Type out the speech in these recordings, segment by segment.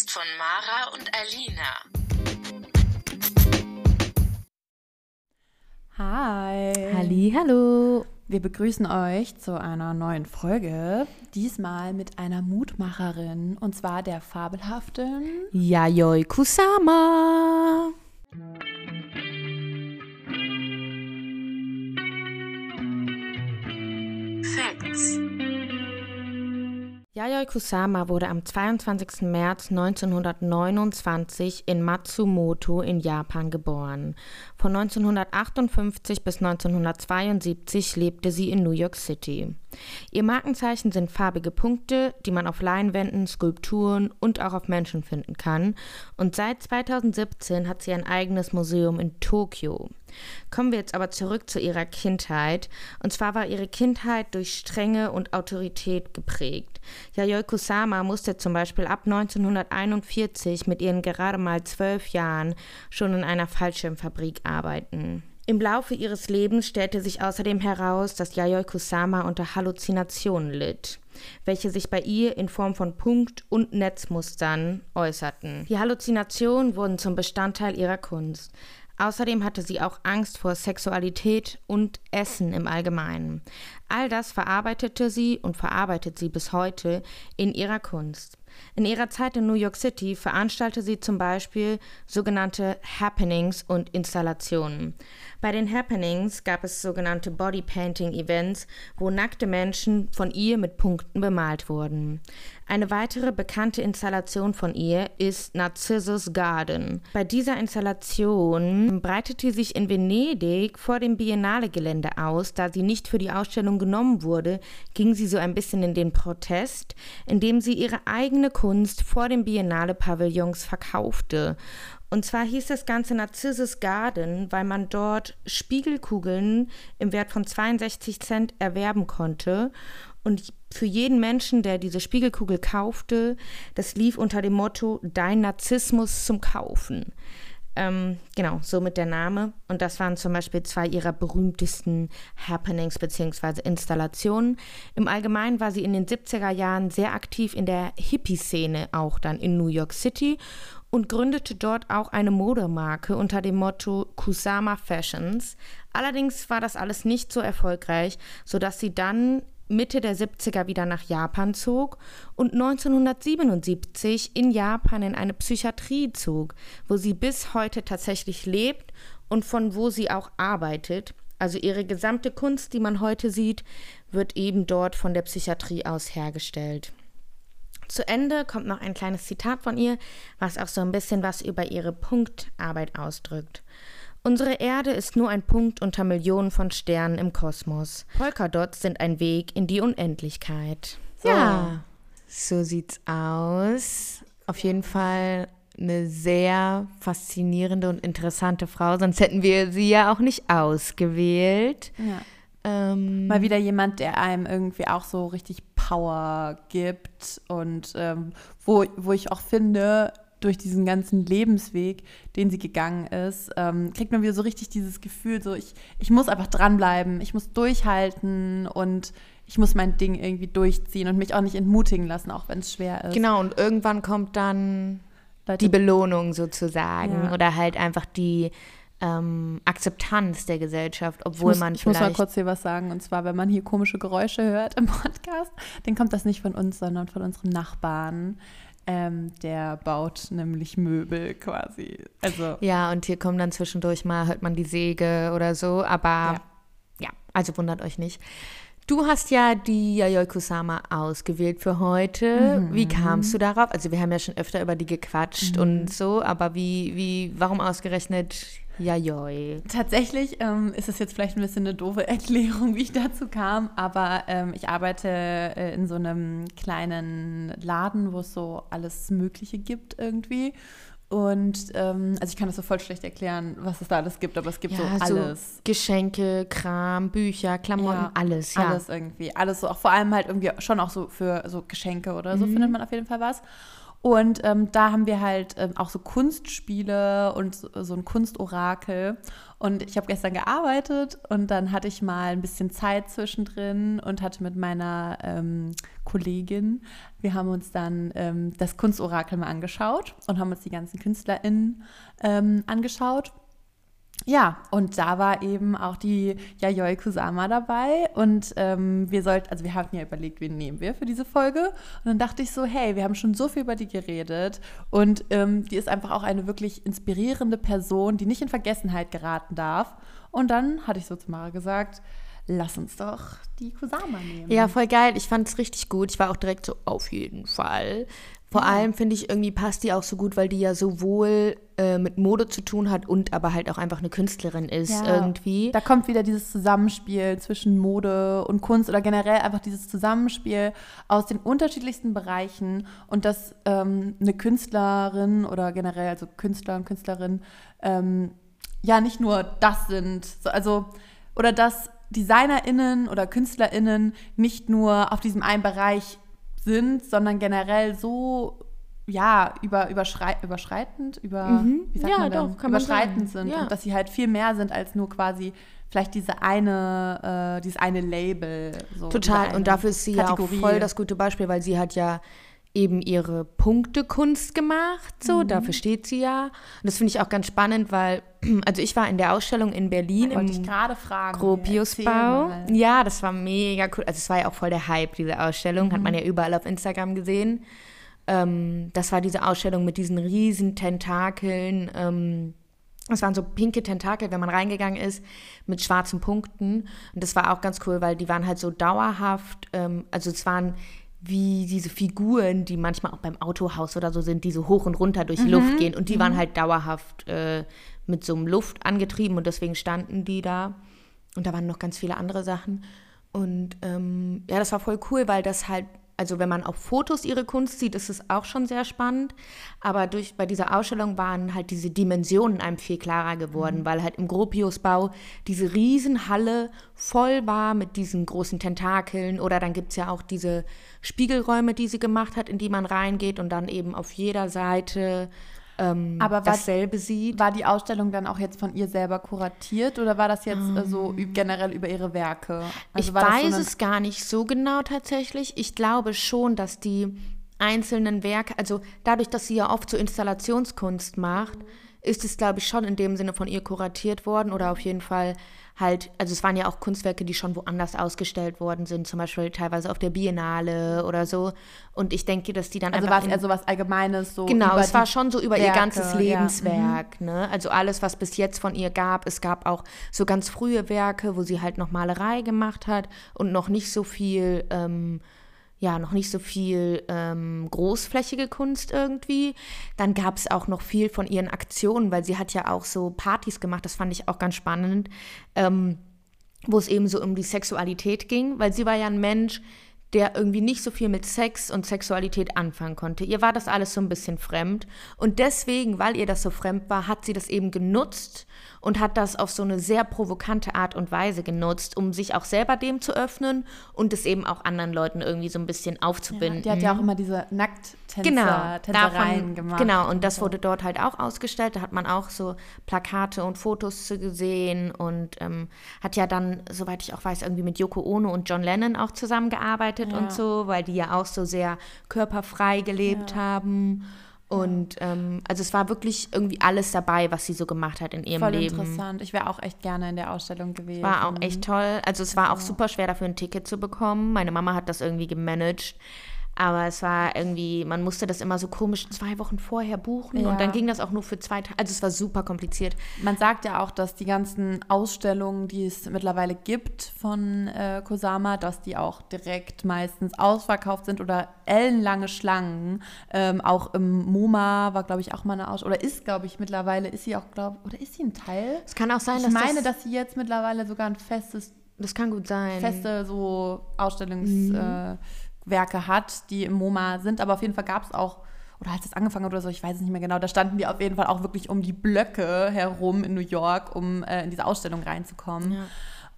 Podcast von Mara und Alina. Hi. Halli, hallo. Wir begrüßen euch zu einer neuen Folge. Diesmal mit einer Mutmacherin und zwar der fabelhaften Yayoi Kusama. Facts. Yayoi Kusama wurde am 22. März 1929 in Matsumoto in Japan geboren. Von 1958 bis 1972 lebte sie in New York City. Ihr Markenzeichen sind farbige Punkte, die man auf Leinwänden, Skulpturen und auch auf Menschen finden kann. Und seit 2017 hat sie ein eigenes Museum in Tokio. Kommen wir jetzt aber zurück zu ihrer Kindheit. Und zwar war ihre Kindheit durch Strenge und Autorität geprägt. Yayoi Kusama musste zum Beispiel ab 1941 mit ihren gerade mal zwölf Jahren schon in einer Fallschirmfabrik arbeiten. Im Laufe ihres Lebens stellte sich außerdem heraus, dass Yayoi Kusama unter Halluzinationen litt, welche sich bei ihr in Form von Punkt- und Netzmustern äußerten. Die Halluzinationen wurden zum Bestandteil ihrer Kunst. Außerdem hatte sie auch Angst vor Sexualität und Essen im Allgemeinen. All das verarbeitete sie und verarbeitet sie bis heute in ihrer Kunst. In ihrer Zeit in New York City veranstaltete sie zum Beispiel sogenannte Happenings und Installationen. Bei den Happenings gab es sogenannte Bodypainting-Events, wo nackte Menschen von ihr mit Punkten bemalt wurden. Eine weitere bekannte Installation von ihr ist Narcissus Garden. Bei dieser Installation breitete sie sich in Venedig vor dem Biennale-Gelände aus. Da sie nicht für die Ausstellung genommen wurde, ging sie so ein bisschen in den Protest, indem sie ihre eigene Kunst vor den Biennale-Pavillons verkaufte. Und zwar hieß das Ganze Narcissus Garden, weil man dort Spiegelkugeln im Wert von 62 Cent erwerben konnte. Und für jeden Menschen, der diese Spiegelkugel kaufte, das lief unter dem Motto Dein Narzissmus zum Kaufen. Ähm, genau, somit der Name. Und das waren zum Beispiel zwei ihrer berühmtesten Happenings bzw. Installationen. Im Allgemeinen war sie in den 70er Jahren sehr aktiv in der Hippie-Szene, auch dann in New York City und gründete dort auch eine Modemarke unter dem Motto Kusama Fashions. Allerdings war das alles nicht so erfolgreich, sodass sie dann Mitte der 70er wieder nach Japan zog und 1977 in Japan in eine Psychiatrie zog, wo sie bis heute tatsächlich lebt und von wo sie auch arbeitet. Also ihre gesamte Kunst, die man heute sieht, wird eben dort von der Psychiatrie aus hergestellt. Zu Ende kommt noch ein kleines Zitat von ihr, was auch so ein bisschen was über ihre Punktarbeit ausdrückt. Unsere Erde ist nur ein Punkt unter Millionen von Sternen im Kosmos. Polkadots sind ein Weg in die Unendlichkeit. So. Ja, so sieht's aus. Auf jeden Fall eine sehr faszinierende und interessante Frau, sonst hätten wir sie ja auch nicht ausgewählt. Ja. Ähm, Mal wieder jemand, der einem irgendwie auch so richtig Power gibt und ähm, wo, wo ich auch finde, durch diesen ganzen Lebensweg, den sie gegangen ist, ähm, kriegt man wieder so richtig dieses Gefühl, so ich, ich muss einfach dranbleiben, ich muss durchhalten und ich muss mein Ding irgendwie durchziehen und mich auch nicht entmutigen lassen, auch wenn es schwer ist. Genau, und irgendwann kommt dann Leute, die Belohnung sozusagen Ja. oder halt einfach die ähm, Akzeptanz der Gesellschaft, obwohl muss, man ich muss mal vielleicht kurz hier was sagen. Und zwar, wenn man hier komische Geräusche hört im Podcast, dann kommt das nicht von uns, sondern von unserem Nachbarn. Ähm, der baut nämlich Möbel quasi. Also ja, und hier kommen dann zwischendurch mal hört man die Säge oder so, aber Ja. ja, also wundert euch nicht. Du hast ja die Yayoi Kusama ausgewählt für heute. Mhm. Wie kamst du darauf? Also wir haben ja schon öfter über die gequatscht Mhm. und so, aber wie, wie, warum ausgerechnet Yayoi? Tatsächlich ähm, ist es jetzt vielleicht ein bisschen eine doofe Erklärung, wie ich dazu kam, aber ähm, ich arbeite äh, in so einem kleinen Laden, wo es so alles Mögliche gibt irgendwie. Und ähm, also ich kann das so voll schlecht erklären, was es da alles gibt, aber es gibt so alles. Geschenke, Kram, Bücher, Klamotten, Ja, alles, ja. Alles irgendwie. Alles so, auch vor allem halt irgendwie schon auch so für so Geschenke oder so Mhm. findet man auf jeden Fall was. Und ähm, da haben wir halt ähm, auch so Kunstspiele und so, so ein Kunstorakel. Und ich habe gestern gearbeitet und dann hatte ich mal ein bisschen Zeit zwischendrin und hatte mit meiner ähm, Kollegin, wir haben uns dann ähm, das Kunstorakel mal angeschaut und haben uns die ganzen KünstlerInnen ähm, angeschaut. Ja, und da war eben auch die Yayoi Kusama dabei und ähm, wir sollten, also wir hatten ja überlegt, wen nehmen wir für diese Folge und dann dachte ich so, hey, wir haben schon so viel über die geredet und ähm, die ist einfach auch eine wirklich inspirierende Person, die nicht in Vergessenheit geraten darf und dann hatte ich so zu Mara gesagt, lass uns doch die Kusama nehmen. Ja, voll geil. Ich fand es richtig gut. Ich war auch direkt so, auf jeden Fall. Vor allem finde ich irgendwie passt die auch so gut, weil die ja sowohl äh, mit Mode zu tun hat und aber halt auch einfach eine Künstlerin ist Ja. irgendwie. Da kommt wieder dieses Zusammenspiel zwischen Mode und Kunst oder generell einfach dieses Zusammenspiel aus den unterschiedlichsten Bereichen und dass ähm, eine Künstlerin oder generell, also Künstler und Künstlerin, ähm, ja nicht nur das sind, so, also oder dass DesignerInnen oder KünstlerInnen nicht nur auf diesem einen Bereich sind, sondern generell so ja, über, überschrei überschreitend, über, Mhm. wie sagt Ja, man denn? doch, überschreitend sind Ja. und dass sie halt viel mehr sind als nur quasi vielleicht diese eine, äh, dieses eine Label. So, Total. eine Und dafür ist sie ja Kategorie. auch voll das gute Beispiel, weil sie hat ja eben ihre Punktekunst gemacht. Mhm. So, dafür steht sie ja. Und das finde ich auch ganz spannend, weil, also ich war in der Ausstellung in Berlin Wollte ich im gerade fragen. Gropiusbau. Ja, das war mega cool. Also es war ja auch voll der Hype, diese Ausstellung. Hat Mhm. man ja überall auf Instagram gesehen. Ähm, das war diese Ausstellung mit diesen riesen Tentakeln. Ähm, es waren so pinke Tentakel, wenn man reingegangen ist, mit schwarzen Punkten. Und das war auch ganz cool, weil die waren halt so dauerhaft. Ähm, also es waren wie diese Figuren, die manchmal auch beim Autohaus oder so sind, die so hoch und runter durch die Luft gehen. Und die waren halt dauerhaft äh, mit so einem Luft angetrieben und deswegen standen die da. Und da waren noch ganz viele andere Sachen. Und ähm, ja, das war voll cool, weil das halt, also wenn man auf Fotos ihre Kunst sieht, ist es auch schon sehr spannend. Aber durch, bei dieser Ausstellung waren halt diese Dimensionen einem viel klarer geworden, weil halt im Gropiusbau diese Riesenhalle voll war mit diesen großen Tentakeln. Oder dann gibt es ja auch diese Spiegelräume, die sie gemacht hat, in die man reingeht und dann eben auf jeder Seite ähm, Aber war- dasselbe sieht. War die Ausstellung dann auch jetzt von ihr selber kuratiert oder war das jetzt äh, so ü- generell über ihre Werke? Also ich so weiß eine- es gar nicht so genau tatsächlich. Ich glaube schon, dass die einzelnen Werke, also dadurch, dass sie ja oft so Installationskunst macht, ist es, glaube ich, schon in dem Sinne von ihr kuratiert worden oder auf jeden Fall halt, also es waren ja auch Kunstwerke, die schon woanders ausgestellt worden sind, zum Beispiel teilweise auf der Biennale oder so. Und ich denke, dass die dann Also einfach war es eher so was Allgemeines? So Genau, es war schon so über ihr Werke, ganzes ja. Lebenswerk. Ne? Also alles, was bis jetzt von ihr gab. Es gab auch so ganz frühe Werke, wo sie halt noch Malerei gemacht hat und noch nicht so viel, ähm, ja, noch nicht so viel ähm, großflächige Kunst irgendwie. Dann gab es auch noch viel von ihren Aktionen, weil sie hat ja auch so Partys gemacht. Das fand ich auch ganz spannend. Ähm, wo es eben so um die Sexualität ging, weil sie war ja ein Mensch, der irgendwie nicht so viel mit Sex und Sexualität anfangen konnte. Ihr war das alles so ein bisschen fremd und deswegen, weil ihr das so fremd war, hat sie das eben genutzt und hat das auf so eine sehr provokante Art und Weise genutzt, um sich auch selber dem zu öffnen und es eben auch anderen Leuten irgendwie so ein bisschen aufzubinden. Die hat ja auch immer diese Nackttänzer, Genau, davon, gemacht. genau, und das wurde dort halt auch ausgestellt. Da hat man auch so Plakate und Fotos zu gesehen und ähm, hat ja dann, soweit ich auch weiß, irgendwie mit Yoko Ono und John Lennon auch zusammengearbeitet Ja. und so, weil die ja auch so sehr körperfrei gelebt haben. Und ähm, also es war wirklich irgendwie alles dabei, was sie so gemacht hat in ihrem Voll Leben. interessant. Ich wäre auch echt gerne in der Ausstellung gewesen. War auch echt toll. Also es war auch super schwer dafür ein Ticket zu bekommen. Meine Mama hat das irgendwie gemanagt. Aber es war irgendwie, man musste das immer so komisch zwei Wochen vorher buchen Ja. und dann ging das auch nur für zwei Tage. Also es war super kompliziert. Man sagt ja auch, dass die ganzen Ausstellungen, die es mittlerweile gibt von äh, Kosama, dass die auch direkt meistens ausverkauft sind oder ellenlange Schlangen. Ähm, auch im MoMA war, glaube ich, auch mal eine Ausstellung. Oder ist, glaube ich, mittlerweile, ist sie auch, glaube oder ist sie ein Teil? Es kann auch sein, Ich dass meine, das, dass sie jetzt mittlerweile sogar ein festes, das kann gut sein. feste so Ausstellungswerke äh, Werke hat, die im MoMA sind. Aber auf jeden Fall gab es auch, oder als es angefangen hat oder so, ich weiß es nicht mehr genau, da standen die auf jeden Fall auch wirklich um die Blöcke herum in New York, um äh, in diese Ausstellung reinzukommen. Ja.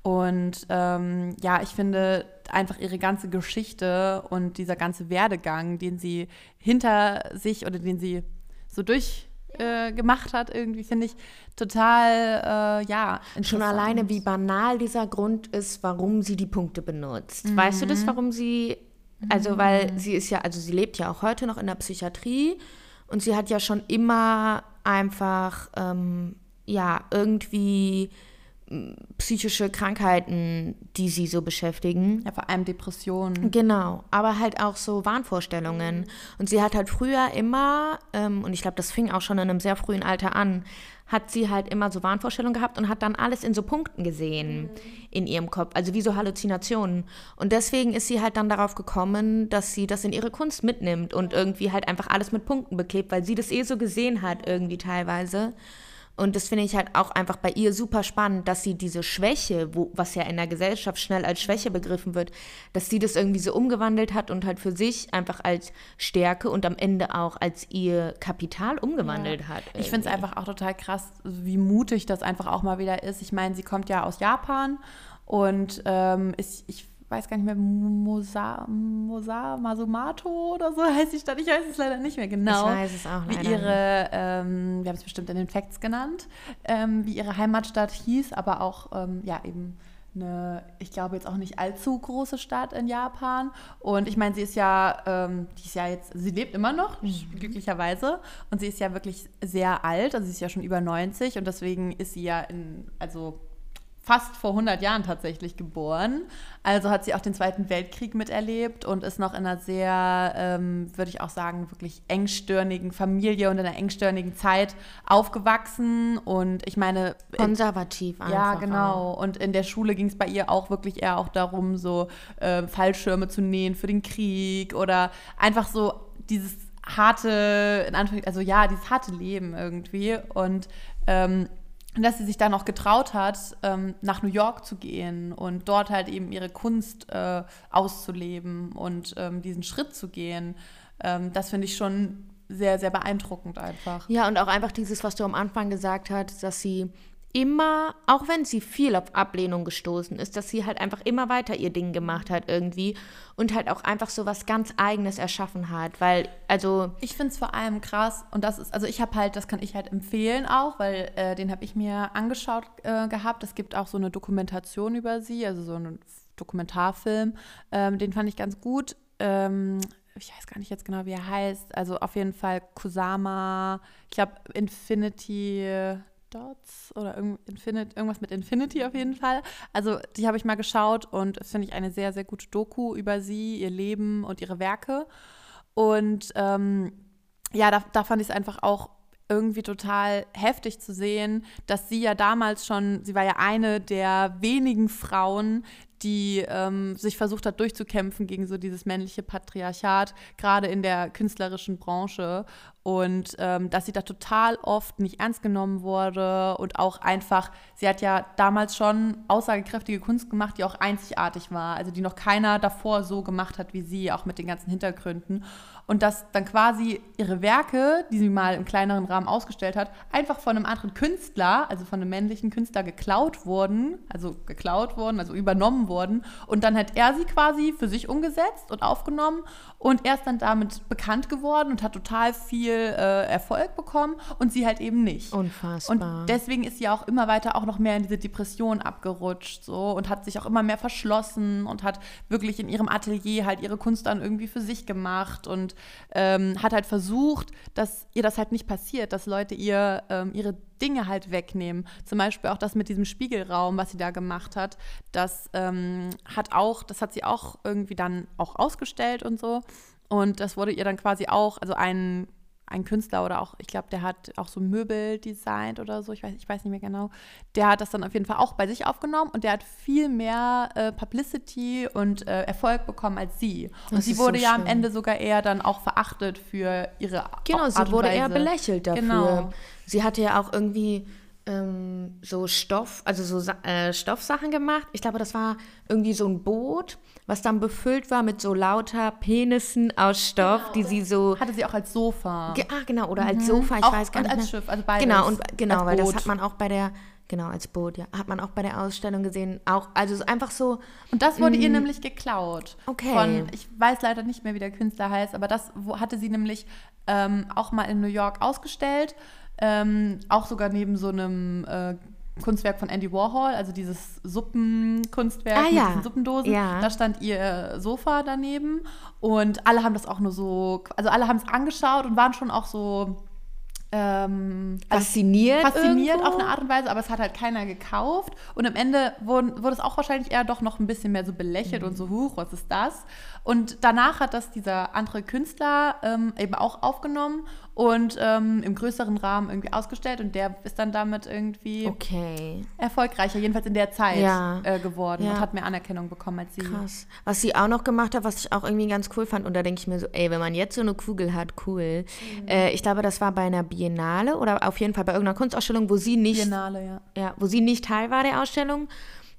Und ähm, ja, ich finde einfach ihre ganze Geschichte und dieser ganze Werdegang, den sie hinter sich oder den sie so durch äh, gemacht hat, irgendwie finde ich total, äh, ja. Schon alleine, wie banal dieser Grund ist, warum sie die Punkte benutzt. Mhm. Weißt du das, warum sie, also weil sie ist ja, also sie lebt ja auch heute noch in der Psychiatrie und sie hat ja schon immer einfach, ähm, ja, irgendwie psychische Krankheiten, die sie so beschäftigen. Ja, vor allem Depressionen. Genau, aber halt auch so Wahnvorstellungen. Und sie hat halt früher immer, ähm, und ich glaube, das fing auch schon in einem sehr frühen Alter an, hat sie halt immer so Wahnvorstellungen gehabt und hat dann alles in so Punkten gesehen mhm. in ihrem Kopf, also wie so Halluzinationen. Und deswegen ist sie halt dann darauf gekommen, dass sie das in ihre Kunst mitnimmt und irgendwie halt einfach alles mit Punkten beklebt, weil sie das eh so gesehen hat irgendwie teilweise. Und das finde ich halt auch einfach bei ihr super spannend, dass sie diese Schwäche, wo, was ja in der Gesellschaft schnell als Schwäche begriffen wird, dass sie das irgendwie so umgewandelt hat und halt für sich einfach als Stärke und am Ende auch als ihr Kapital umgewandelt ja. hat. Irgendwie. Ich finde es einfach auch total krass, wie mutig das einfach auch mal wieder ist. Ich meine, sie kommt ja aus Japan und ähm, ist, ich weiß gar nicht mehr, Mosa, Mosa Masumato oder so heißt die Stadt. Ich weiß es leider nicht mehr genau. Ich weiß es auch leider Wie ihre, ähm, wir haben es bestimmt in den Facts genannt, ähm, wie ihre Heimatstadt hieß, aber auch, ähm, ja, eben eine, ich glaube jetzt auch nicht allzu große Stadt in Japan. Und ich meine, sie ist ja, ähm, die ist ja jetzt, sie lebt immer noch, mhm. glücklicherweise. Und sie ist ja wirklich sehr alt, also sie ist ja schon über 90 und deswegen ist sie ja in, also fast vor 100 Jahren tatsächlich geboren. Also hat sie auch den Zweiten Weltkrieg miterlebt und ist noch in einer sehr, ähm, würde ich auch sagen, wirklich engstirnigen Familie und in einer engstirnigen Zeit aufgewachsen. Und ich meine. Konservativ einfach. Ja, genau. Und in der Schule ging es bei ihr auch wirklich eher auch darum, so äh, Fallschirme zu nähen für den Krieg oder einfach so dieses harte, in Anführungszeichen, also ja, dieses harte Leben irgendwie. Und ähm, und dass sie sich dann auch getraut hat, ähm, nach New York zu gehen und dort halt eben ihre Kunst äh, auszuleben und ähm, diesen Schritt zu gehen. Ähm, das finde ich schon sehr, sehr beeindruckend einfach. Ja, und auch einfach dieses, was du am Anfang gesagt hast, dass sie immer, auch wenn sie viel auf Ablehnung gestoßen ist, dass sie halt einfach immer weiter ihr Ding gemacht hat irgendwie und halt auch einfach so was ganz Eigenes erschaffen hat, weil, also... Ich finde es vor allem krass und das ist, also ich habe halt, das kann ich halt empfehlen auch, weil äh, den habe ich mir angeschaut äh, gehabt. Es gibt auch so eine Dokumentation über sie, also so einen Dokumentarfilm, ähm, den fand ich ganz gut. Ähm, ich weiß gar nicht jetzt genau, wie er heißt. Also auf jeden Fall Kusama, ich glaube Infinity Dots oder Infinite, irgendwas mit Infinity auf jeden Fall. Also die habe ich mal geschaut und finde ich eine sehr, sehr gute Doku über sie, ihr Leben und ihre Werke. Und ähm, ja, da, da fand ich es einfach auch irgendwie total heftig zu sehen, dass sie ja damals schon, sie war ja eine der wenigen Frauen, die ähm, sich versucht hat durchzukämpfen gegen so dieses männliche Patriarchat, gerade in der künstlerischen Branche. Und ähm, dass sie da total oft nicht ernst genommen wurde und auch einfach, sie hat ja damals schon aussagekräftige Kunst gemacht, die auch einzigartig war, also die noch keiner davor so gemacht hat wie sie, auch mit den ganzen Hintergründen und dass dann quasi ihre Werke, die sie mal im kleineren Rahmen ausgestellt hat, einfach von einem anderen Künstler, also von einem männlichen Künstler geklaut wurden, also geklaut wurden, also übernommen wurden. Und dann hat er sie quasi für sich umgesetzt und aufgenommen. Und er ist dann damit bekannt geworden und hat total viel äh, Erfolg bekommen. Und sie halt eben nicht. Unfassbar. Und deswegen ist sie auch immer weiter auch noch mehr in diese Depression abgerutscht so. Und hat sich auch immer mehr verschlossen und hat wirklich in ihrem Atelier halt ihre Kunst dann irgendwie für sich gemacht. Und ähm, hat halt versucht, dass ihr das halt nicht passiert, dass Leute ihr ähm, ihre Dinge halt wegnehmen. Zum Beispiel auch das mit diesem Spiegelraum, was sie da gemacht hat. Das ähm, hat auch, das hat sie auch irgendwie dann auch ausgestellt und so. Und das wurde ihr dann quasi auch, also ein, ein Künstler oder auch, ich glaube, der hat auch so Möbel designt oder so, ich weiß, ich weiß nicht mehr genau. Der hat das dann auf jeden Fall auch bei sich aufgenommen und der hat viel mehr äh, Publicity und äh, Erfolg bekommen als sie. Und das sie wurde so ja schön. am Ende sogar eher dann auch verachtet für ihre Genau, Art sie wurde eher belächelt dafür. Genau. Sie hatte ja auch irgendwie ähm, so Stoff, also so äh, Stoffsachen gemacht. Ich glaube, das war irgendwie so ein Boot, was dann befüllt war mit so lauter Penissen aus Stoff, genau, die sie so. Hatte sie auch als Sofa. Ge ah, genau, oder mhm. als Sofa, ich auch, weiß gar und nicht. als Schiff, also beides. Genau, und, genau weil das hat man auch bei der genau, als Boot, ja. Hat man auch bei der Ausstellung gesehen. Auch, also so einfach so, Und das wurde ihr nämlich geklaut. Mm. Okay. Von, ich weiß leider nicht mehr, wie der Künstler heißt, aber das hatte sie nämlich ähm, auch mal in New York ausgestellt. Ähm, auch sogar neben so einem äh, Kunstwerk von Andy Warhol, also dieses Suppenkunstwerk Ah, mit ja. diesen Suppendosen. Ja. Da stand ihr Sofa daneben und alle haben das auch nur so, also alle haben es angeschaut und waren schon auch so ähm, also fasziniert. fasziniert irgendwo. auf eine Art und Weise, aber es hat halt keiner gekauft. Und am Ende wurden, wurde es auch wahrscheinlich eher doch noch ein bisschen mehr so belächelt und so, huch, was ist das? Und danach hat das dieser andere Künstler ähm, eben auch aufgenommen und ähm, im größeren Rahmen irgendwie ausgestellt. Und der ist dann damit irgendwie Okay. erfolgreicher, jedenfalls in der Zeit Ja. äh, geworden Ja. und hat mehr Anerkennung bekommen als sie. Krass. Was sie auch noch gemacht hat, was ich auch irgendwie ganz cool fand, und da denke ich mir so, ey, wenn man jetzt so eine Kugel hat, cool. Mhm. Äh, ich glaube, das war bei einer Biennale oder auf jeden Fall bei irgendeiner Kunstausstellung, wo sie nicht, Biennale, ja. ja, wo sie nicht Teil war der Ausstellung.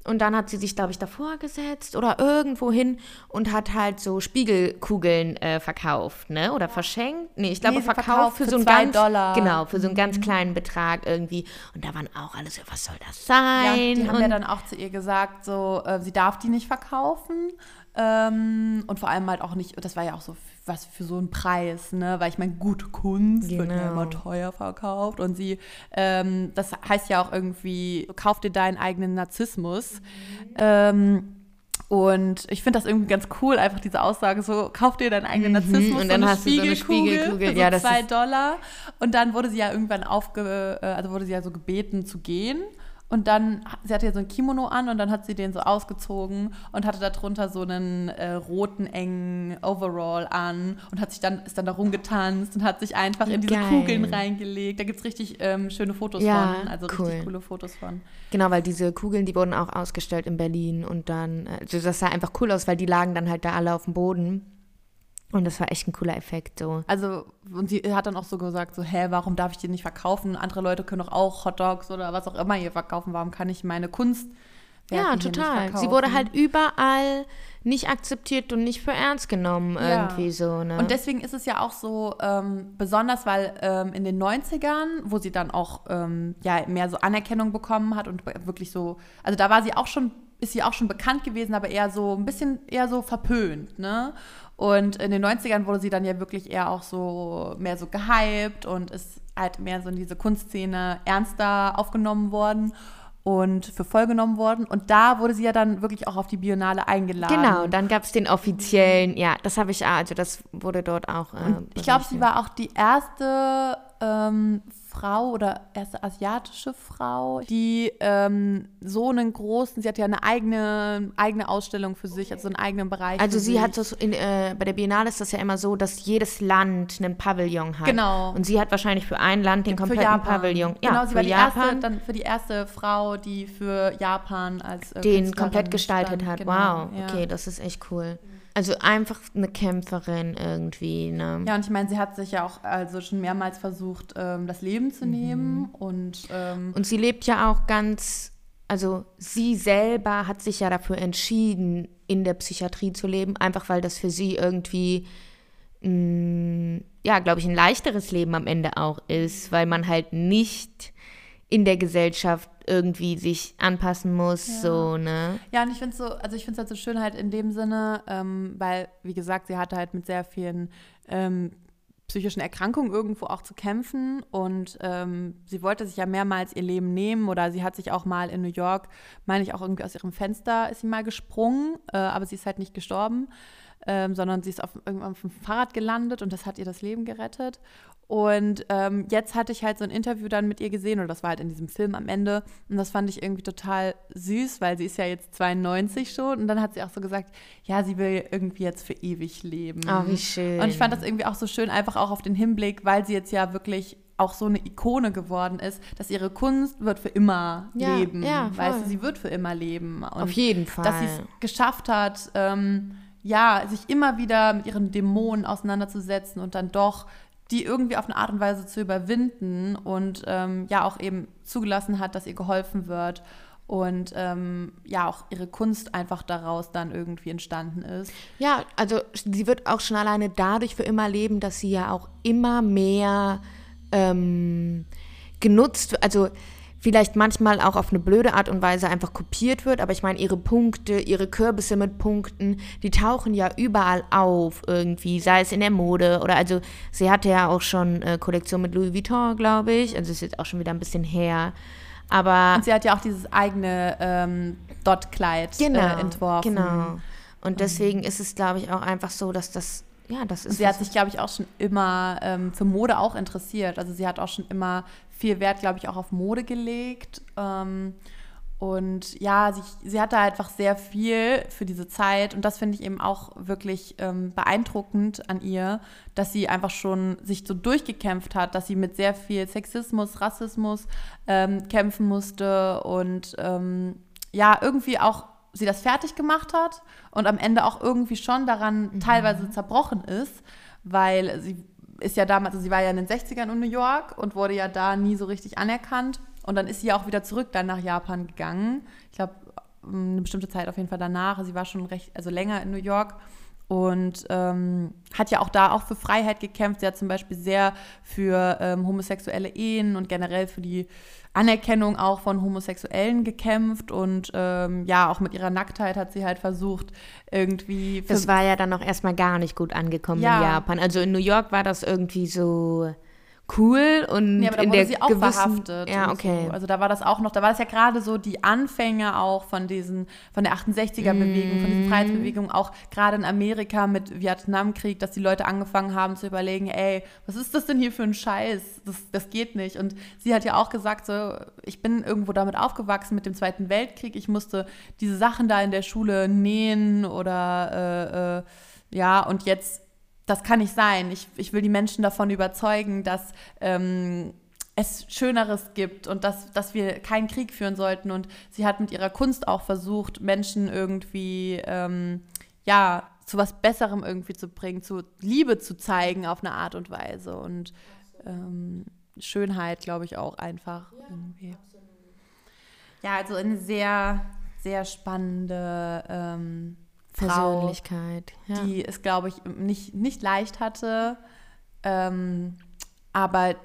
Und dann hat sie sich, glaube ich, davor gesetzt oder irgendwo hin und hat halt so Spiegelkugeln äh, verkauft, ne? Oder verschenkt. Nee, ich glaube, Nee, verkauft, verkauft für für so einen ganz, Dollar. Genau, für so einen ganz kleinen Betrag irgendwie. Und da waren auch alle so, was soll das sein? Ja, die haben und ja dann auch zu ihr gesagt, so, äh, sie darf die nicht verkaufen. Ähm, und vor allem halt auch nicht, das war ja auch so was für so einen Preis, ne? Weil ich meine, gute Kunst wird ja Genau. immer teuer verkauft. Und sie, ähm, das heißt ja auch irgendwie, kauf dir deinen eigenen Narzissmus. Ähm, und ich finde das irgendwie ganz cool, einfach diese Aussage so, kauf dir deinen eigenen Narzissmus Mhm. und dann so eine hast du so eine Spiegelkugel für so Ja, zwei Dollar. Und dann wurde sie ja irgendwann aufge, äh, also wurde sie ja so gebeten zu gehen. Und dann, sie hatte ja so ein Kimono an und dann hat sie den so ausgezogen und hatte darunter so einen äh, roten, engen Overall an und hat sich dann, ist dann da rumgetanzt und hat sich einfach in diese Geil. Kugeln reingelegt. Da gibt es richtig ähm, schöne Fotos Ja, von, also cool. richtig coole Fotos von. Genau, weil diese Kugeln, die wurden auch ausgestellt in Berlin und dann, also das sah einfach cool aus, weil die lagen dann halt da alle auf dem Boden. Und das war echt ein cooler Effekt so. Also, und sie hat dann auch so gesagt, so, hä, warum darf ich die nicht verkaufen? Andere Leute können doch auch Hotdogs oder was auch immer hier verkaufen. Warum kann ich meine Kunst Ja, total. Sie wurde halt überall nicht akzeptiert und nicht für ernst genommen Ja. irgendwie so, ne? Und deswegen ist es ja auch so ähm, besonders, weil ähm, in den 90ern, wo sie dann auch ähm, ja, mehr so Anerkennung bekommen hat und wirklich so, also da war sie auch schon, ist sie auch schon bekannt gewesen, aber eher so ein bisschen eher so verpönt, ne? Und in den 90ern wurde sie dann ja wirklich eher auch so mehr so gehypt und ist halt mehr so in diese Kunstszene ernster aufgenommen worden und für voll genommen worden. Und da wurde sie ja dann wirklich auch auf die Biennale eingeladen. genau, dann gab es den offiziellen, ja, das habe ich, also das wurde dort auch. Äh, Ich glaube, sie war auch die erste ähm, Frau oder erste asiatische Frau, die ähm, so einen großen, sie hat ja eine eigene, eigene Ausstellung für sich, also einen eigenen Bereich. Also sie sich. hat das, in, äh, bei der Biennale ist das ja immer so, dass jedes Land einen Pavillon hat. Genau. Und sie hat wahrscheinlich für ein Land den kompletten Japan. Pavillon. Ja, genau, sie für war die Japan. erste, dann für die erste Frau, die für Japan als äh, den komplett gestaltet stand. hat. Genau, wow, ja. okay, das ist echt cool. Also einfach eine Kämpferin irgendwie. Ne? Ja, und ich meine, sie hat sich ja auch also schon mehrmals versucht, ähm, das Leben zu nehmen und ähm, Und sie lebt ja auch ganz, also sie selber hat sich ja dafür entschieden, in der Psychiatrie zu leben, einfach weil das für sie irgendwie, ja, glaube ich, ein leichteres Leben am Ende auch ist, weil man halt nicht in der Gesellschaft irgendwie sich anpassen muss, so, ne? Ja, und ich finde es so, also ich finde es halt so schön halt in dem Sinne, ähm, weil, wie gesagt, sie hatte halt mit sehr vielen ähm, psychischen Erkrankungen irgendwo auch zu kämpfen und ähm, sie wollte sich ja mehrmals ihr Leben nehmen oder sie hat sich auch mal in New York, meine ich auch irgendwie aus ihrem Fenster ist sie mal gesprungen, äh, aber sie ist halt nicht gestorben, ähm, sondern sie ist auf, irgendwann auf dem Fahrrad gelandet und das hat ihr das Leben gerettet. Und ähm, jetzt hatte ich halt so ein Interview dann mit ihr gesehen, oder das war halt in diesem Film am Ende. Und das fand ich irgendwie total süß, weil sie ist ja jetzt 92 schon. Und dann hat sie auch so gesagt, ja, sie will irgendwie jetzt für ewig leben. Oh, wie schön. Und ich fand das irgendwie auch so schön, einfach auch auf den Hinblick, weil sie jetzt ja wirklich auch so eine Ikone geworden ist, dass ihre Kunst wird für immer Ja, leben. ja, weißt du, voll. sie wird für immer leben. Und Auf jeden Fall. dass sie es geschafft hat, ähm, ja, sich immer wieder mit ihren Dämonen auseinanderzusetzen und dann doch die irgendwie auf eine Art und Weise zu überwinden und ähm, ja auch eben zugelassen hat, dass ihr geholfen wird und ähm, ja auch ihre Kunst einfach daraus dann irgendwie entstanden ist. Ja, also sie wird auch schon alleine dadurch für immer leben, dass sie ja auch immer mehr ähm, genutzt, also vielleicht manchmal auch auf eine blöde Art und Weise einfach kopiert wird, aber ich meine, ihre Punkte, ihre Kürbisse mit Punkten, die tauchen ja überall auf irgendwie, sei es in der Mode oder also sie hatte ja auch schon äh, Kollektion mit Louis Vuitton, glaube ich, also ist jetzt auch schon wieder ein bisschen her. Aber Und sie hat ja auch dieses eigene ähm, Dot-Kleid genau, äh, entworfen. Genau. Und deswegen ist es, glaube ich, auch einfach so, dass das, ja, das Und ist. sie hat sich, glaube ich, auch schon immer ähm, für Mode auch interessiert. Also sie hat auch schon immer viel Wert, glaube ich, auch auf Mode gelegt. Ähm, und ja, sie, sie hatte einfach sehr viel für diese Zeit. Und das finde ich eben auch wirklich ähm, beeindruckend an ihr, dass sie einfach schon sich so durchgekämpft hat, dass sie mit sehr viel Sexismus, Rassismus ähm, kämpfen musste und ähm, ja, irgendwie auch sie das fertig gemacht hat und am Ende auch irgendwie schon daran teilweise zerbrochen ist, weil sie ist ja damals, also sie war ja in den 60ern in New York und wurde ja da nie so richtig anerkannt. Und dann ist sie ja auch wieder zurück dann nach Japan gegangen. Ich glaube, eine bestimmte Zeit auf jeden Fall danach. Sie war schon recht, also länger in New York und ähm, hat ja auch da auch für Freiheit gekämpft. Sie hat zum Beispiel sehr für ähm, homosexuelle Ehen und generell für die Anerkennung auch von Homosexuellen gekämpft und ähm, ja, auch mit ihrer Nacktheit hat sie halt versucht, irgendwie Das war ja dann auch erstmal gar nicht gut angekommen Ja. in Japan. Also in New York war das irgendwie so cool und Ja, aber da in wurde der sie auch gewissen, verhaftet. Ja, okay. So. Also da war das auch noch, da war das ja gerade so die Anfänge auch von diesen, von der 68er-Bewegung, von Mhm. diesen Freiheitsbewegungen, auch gerade in Amerika mit Vietnamkrieg, dass die Leute angefangen haben zu überlegen, ey, was ist das denn hier für ein Scheiß? Das, das geht nicht. Und sie hat ja auch gesagt, so, ich bin irgendwo damit aufgewachsen mit dem Zweiten Weltkrieg. Ich musste diese Sachen da in der Schule nähen oder äh, äh, ja, und jetzt das kann nicht sein. Ich, ich will die Menschen davon überzeugen, dass ähm, es Schöneres gibt und dass, dass wir keinen Krieg führen sollten. Und sie hat mit ihrer Kunst auch versucht, Menschen irgendwie, ähm, ja, zu was Besserem irgendwie zu bringen, zu Liebe zu zeigen auf eine Art und Weise. Und ähm, Schönheit, glaube ich, auch einfach irgendwie. Ja, also eine sehr, sehr spannende ähm, Frau Persönlichkeit. Ja. die es, glaube ich, nicht, nicht leicht hatte. Ähm, aber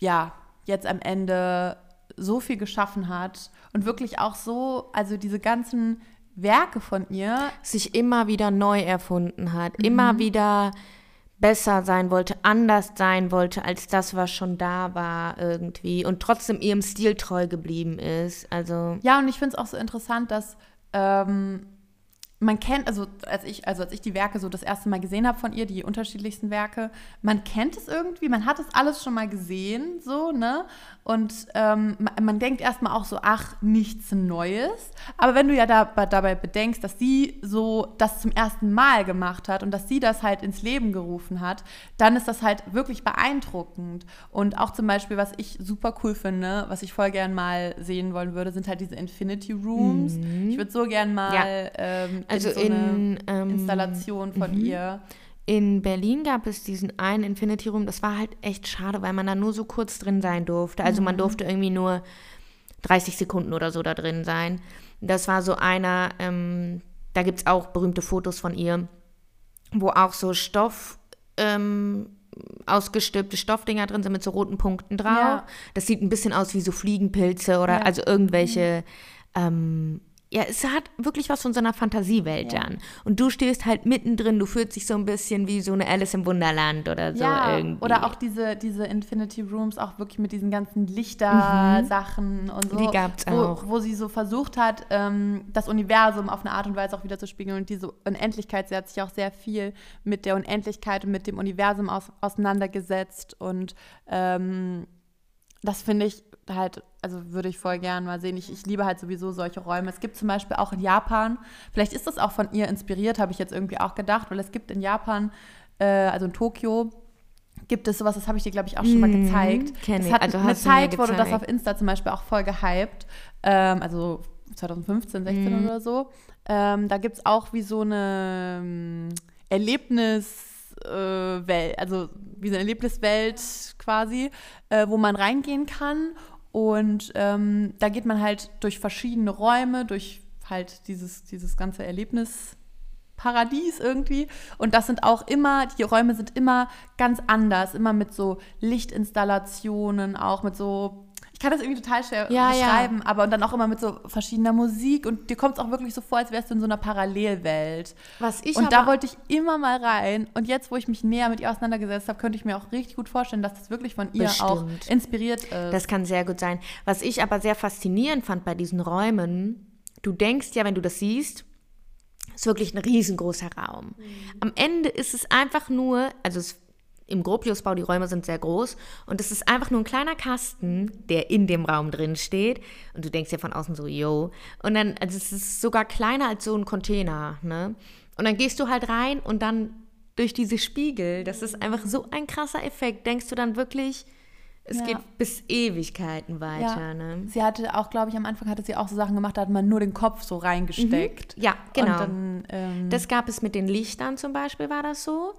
ja, jetzt am Ende so viel geschaffen hat und wirklich auch so, also diese ganzen Werke von ihr, sich immer wieder neu erfunden hat, Mhm. immer wieder besser sein wollte, anders sein wollte als das, was schon da war irgendwie und trotzdem ihrem Stil treu geblieben ist. Also Ja, und ich finde es auch so interessant, dass ähm, man kennt, also als ich, also als ich die Werke so das erste Mal gesehen habe von ihr, die unterschiedlichsten Werke, man kennt es irgendwie, man hat es alles schon mal gesehen, so, ne? Und ähm, man, man denkt erstmal auch so, ach, nichts Neues. Aber wenn du ja da, dabei bedenkst, dass sie so das zum ersten Mal gemacht hat und dass sie das halt ins Leben gerufen hat, dann ist das halt wirklich beeindruckend. Und auch zum Beispiel, was ich super cool finde, was ich voll gern mal sehen wollen würde, sind halt diese Infinity Rooms. Ich würde so gern mal Ja. ähm, Also in so eine in, ähm, Installation von ihr. In Berlin gab es diesen einen Infinity Room, das war halt echt schade, weil man da nur so kurz drin sein durfte. Also man durfte irgendwie nur 30 Sekunden oder so da drin sein. Das war so einer, ähm, da gibt es auch berühmte Fotos von ihr, wo auch so Stoff, ähm, ausgestülpte Stoffdinger drin sind mit so roten Punkten drauf. Ja. Das sieht ein bisschen aus wie so Fliegenpilze oder Ja. also irgendwelche ähm, ja, es hat wirklich was von so einer Fantasiewelt Ja. dann. Und du stehst halt mittendrin, du fühlst dich so ein bisschen wie so eine Alice im Wunderland oder so ja, irgendwie. oder auch diese, diese Infinity Rooms, auch wirklich mit diesen ganzen Lichtersachen und so. Mhm. Die gab's wo, auch. Wo sie so versucht hat, ähm, das Universum auf eine Art und Weise auch wieder zu spiegeln. Und diese Unendlichkeit, sie hat sich auch sehr viel mit der Unendlichkeit und mit dem Universum aus, auseinandergesetzt. Und ähm, das finde ich halt, also würde ich voll gern mal sehen. Ich, ich liebe halt sowieso solche Räume. Es gibt zum Beispiel auch in Japan, vielleicht ist das auch von ihr inspiriert, habe ich jetzt irgendwie auch gedacht, weil es gibt in Japan, äh, also in Tokio, gibt es sowas, das habe ich dir, glaube ich, auch schon mal Mhm, gezeigt. kenn Es ich. hat Also eine Zeit wurde das auf Insta zum Beispiel auch voll gehypt. Ähm, also 2015, 16 Mhm. oder so. Ähm, da gibt es auch wie so eine ähm, Erlebnis äh, Welt, also wie so eine Erlebniswelt quasi, äh, wo man reingehen kann. Und ähm, da geht man halt durch verschiedene Räume, durch halt dieses, dieses ganze Erlebnisparadies irgendwie. Und das sind auch immer, die Räume sind immer ganz anders, immer mit so Lichtinstallationen, auch mit so, ich kann das irgendwie total schwer Ja, ja. beschreiben, aber und dann auch immer mit so verschiedener Musik und dir kommt es auch wirklich so vor, als wärst du in so einer Parallelwelt. Was ich und da wollte ich immer mal rein und jetzt, wo ich mich näher mit ihr auseinandergesetzt habe, könnte ich mir auch richtig gut vorstellen, dass das wirklich von ihr auch Bestimmt. inspiriert ist. Das kann sehr gut sein. Was ich aber sehr faszinierend fand bei diesen Räumen, du denkst ja, wenn du das siehst, ist wirklich ein riesengroßer Raum. Am Ende ist es einfach nur, also es, im Gropiusbau, die Räume sind sehr groß und es ist einfach nur ein kleiner Kasten, der in dem Raum drin steht und du denkst ja von außen so, yo. Und dann, also es ist sogar kleiner als so ein Container, ne? Und dann gehst du halt rein und dann durch diese Spiegel, das ist einfach so ein krasser Effekt, denkst du dann wirklich, es Ja. geht bis Ewigkeiten weiter, ja. ne? Sie hatte auch, glaube ich, am Anfang hatte sie auch so Sachen gemacht, da hat man nur den Kopf so reingesteckt. Ja, genau. Dann, ähm, Das gab es mit den Lichtern zum Beispiel, war das so.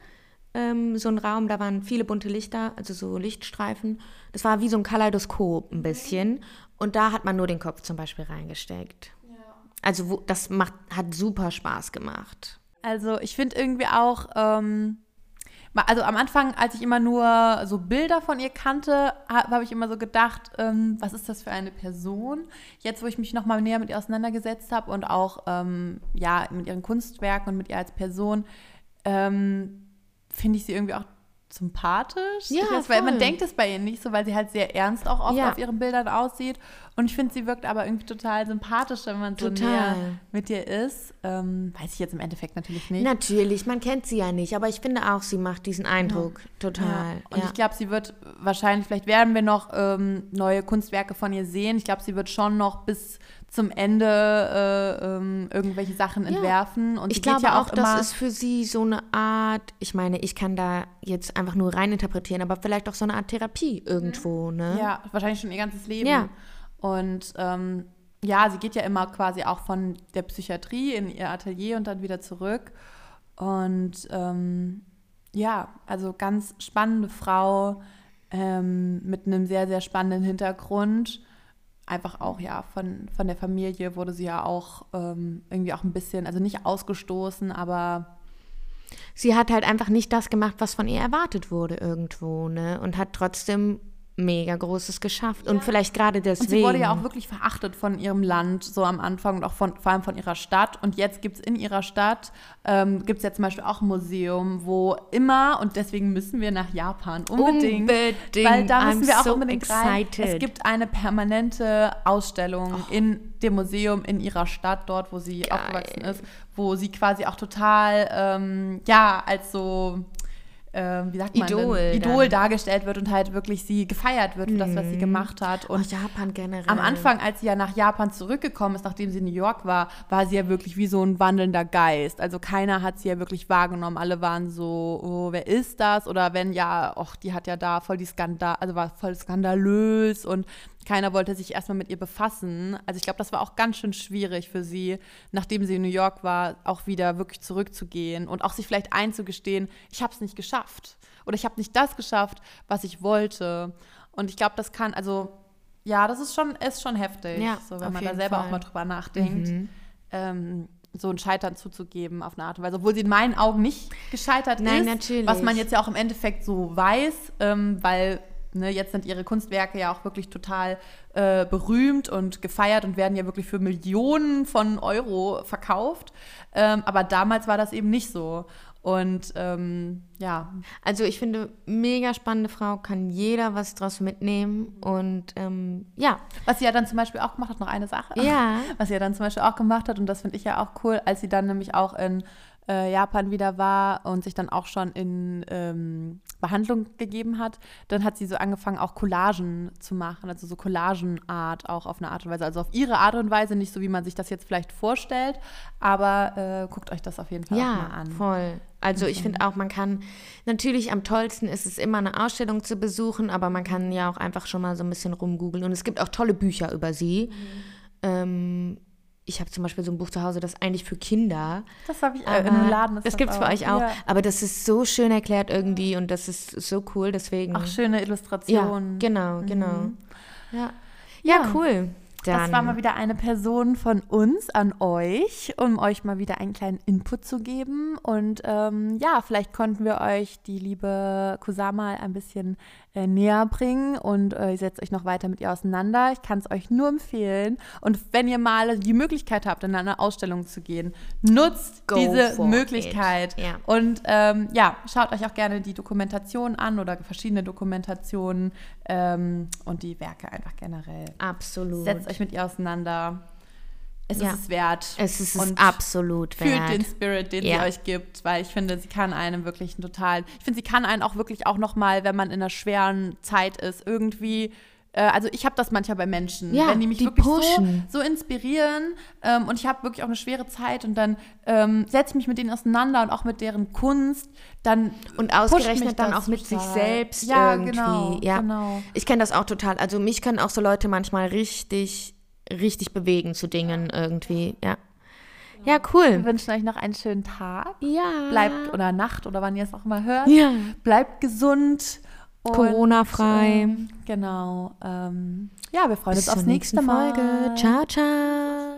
Ähm, so ein Raum, da waren viele bunte Lichter, also so Lichtstreifen. Das war wie so ein Kaleidoskop ein bisschen. Und da hat man nur den Kopf zum Beispiel reingesteckt. Also wo, das macht, hat super Spaß gemacht. Also ich finde irgendwie auch, ähm, also am Anfang, als ich immer nur so Bilder von ihr kannte, ha- habe ich immer so gedacht, ähm, was ist das für eine Person? Jetzt, wo ich mich nochmal näher mit ihr auseinandergesetzt habe und auch ähm, ja mit ihren Kunstwerken und mit ihr als Person, ähm, finde ich sie irgendwie auch sympathisch. Ja, weiß, weil man denkt es bei ihr nicht so, weil sie halt sehr ernst auch oft Ja. auf ihren Bildern aussieht. Und ich finde, sie wirkt aber irgendwie total sympathisch, wenn man so Total. näher mit ihr ist. Ähm, weiß ich jetzt im Endeffekt natürlich nicht. Natürlich, man kennt sie ja nicht, aber ich finde auch, sie macht diesen Eindruck. Total. Ja. Und ja. ich glaube, sie wird wahrscheinlich, vielleicht werden wir noch ähm, neue Kunstwerke von ihr sehen. Ich glaube, sie wird schon noch bis zum Ende äh, ähm, irgendwelche Sachen entwerfen. Und ich glaube ja auch, auch das ist für sie so eine Art, ich meine, ich kann da jetzt einfach nur rein interpretieren, aber vielleicht auch so eine Art Therapie irgendwo, ne? ja, wahrscheinlich schon ihr ganzes Leben. Ja. Und ähm, ja, sie geht ja immer quasi auch von der Psychiatrie in ihr Atelier und dann wieder zurück. Und ähm, ja, also ganz spannende Frau ähm, mit einem sehr, sehr spannenden Hintergrund. Einfach auch, ja, von, von der Familie wurde sie ja auch ähm, irgendwie auch ein bisschen, also nicht ausgestoßen, aber Sie hat halt einfach nicht das gemacht, was von ihr erwartet wurde irgendwo, ne? Und hat trotzdem mega Großes geschafft. Und vielleicht gerade Und deswegen. sie wurde ja auch wirklich verachtet von ihrem Land, so am Anfang und auch von, vor allem von ihrer Stadt. Und jetzt gibt es in ihrer Stadt, ähm, gibt es ja zum Beispiel auch ein Museum, wo immer, und deswegen müssen wir nach Japan unbedingt, Unbedingt. weil da müssen I'm wir auch so unbedingt rein. excited. Es gibt eine permanente Ausstellung in dem Museum in ihrer Stadt, dort, wo sie aufgewachsen ist, wo sie quasi auch total, ähm, ja, als so ähm, wie sagt man Idol denn, dann. Idol dargestellt wird und halt wirklich sie gefeiert wird für das, Mhm. was sie gemacht hat. Und Und Japan generell. am Anfang, als sie ja nach Japan zurückgekommen ist, nachdem sie in New York war, war sie ja wirklich wie so ein wandelnder Geist. Also keiner hat sie ja wirklich wahrgenommen. Alle waren so, oh, wer ist das? Oder wenn ja, ach, die hat ja da voll die Skandal, also war voll skandalös und keiner wollte sich erstmal mit ihr befassen. Also ich glaube, das war auch ganz schön schwierig für sie, nachdem sie in New York war, auch wieder wirklich zurückzugehen und auch sich vielleicht einzugestehen, ich habe es nicht geschafft oder ich habe nicht das geschafft, was ich wollte. Und ich glaube, das kann, also ja, das ist schon, ist schon heftig, Ja, so, wenn man da selber Fall. auch mal drüber nachdenkt, ähm, so ein Scheitern zuzugeben auf eine Art und Weise, obwohl sie in meinen Augen nicht gescheitert Nein, ist, natürlich. was man jetzt ja auch im Endeffekt so weiß, ähm, weil ne, jetzt sind ihre Kunstwerke ja auch wirklich total äh, berühmt und gefeiert und werden ja wirklich für Millionen von Euro verkauft, ähm, aber damals war das eben nicht so. Und ähm, ja, Also ich finde, mega spannende Frau, kann jeder was draus mitnehmen. Und ähm, ja, Was sie ja dann zum Beispiel auch gemacht hat, noch eine Sache. Ja. Was sie ja dann zum Beispiel auch gemacht hat, und das finde ich ja auch cool, als sie dann nämlich auch in äh, Japan wieder war und sich dann auch schon in ähm, Behandlung gegeben hat, dann hat sie so angefangen, auch Collagen zu machen, also so Collagenart auch auf eine Art und Weise. Also auf ihre Art und Weise, nicht so, wie man sich das jetzt vielleicht vorstellt, aber äh, guckt euch das auf jeden Fall auch mal ja, an. voll. Also ich finde auch, man kann, natürlich am tollsten ist es immer eine Ausstellung zu besuchen, aber man kann ja auch einfach schon mal so ein bisschen rumgoogeln. Und es gibt auch tolle Bücher über sie. Ähm, ich habe zum Beispiel so ein Buch zu Hause, das eigentlich für Kinder. Das habe ich äh, in einem Laden. ist das gibt es für euch auch. Ja. Aber das ist so schön erklärt irgendwie und das ist so cool, deswegen. Auch schöne ja, Illustrationen. genau, genau. Ja. ja, Ja. cool. dann. Das war mal wieder eine Person von uns an euch, um euch mal wieder einen kleinen Input zu geben. Und ähm, ja, vielleicht konnten wir euch die liebe Kusama ein bisschen äh, näher bringen und äh, ihr setzt euch noch weiter mit ihr auseinander. Ich kann es euch nur empfehlen. Und wenn ihr mal die Möglichkeit habt, in eine Ausstellung zu gehen, nutzt Go diese Möglichkeit. it. Ja. Und ähm, ja, schaut euch auch gerne die Dokumentation an oder verschiedene Dokumentationen ähm, und die Werke einfach generell. Absolut. Setzt euch mit ihr auseinander. Es Ja. ist es wert. es ist es absolut Fühlt wert. den Spirit, den Ja. sie euch gibt, weil ich finde, sie kann einem wirklich einen total. Ich finde, sie kann einen auch wirklich auch noch mal, wenn man in einer schweren Zeit ist, irgendwie. äh, Also ich habe das manchmal bei Menschen, Ja, wenn die mich die wirklich pushen. so, so inspirieren ähm, und ich habe wirklich auch eine schwere Zeit und dann ähm, setze ich mich mit denen auseinander und auch mit deren Kunst, dann Und ausgerechnet dann auch mit sich total. selbst ja, irgendwie. Genau, ja, genau. Ich kenne das auch total. Also mich können auch so Leute manchmal richtig, richtig bewegen zu Dingen irgendwie. Ja. Ja, Wir cool. wünschen euch noch einen schönen Tag. Ja. Bleibt oder Nacht oder wann ihr es auch immer hört. Ja. Bleibt gesund. und, Corona-frei. Ähm, genau. Ähm, ja, wir freuen Bis uns aufs nächste Mal. Folge. Ciao, ciao.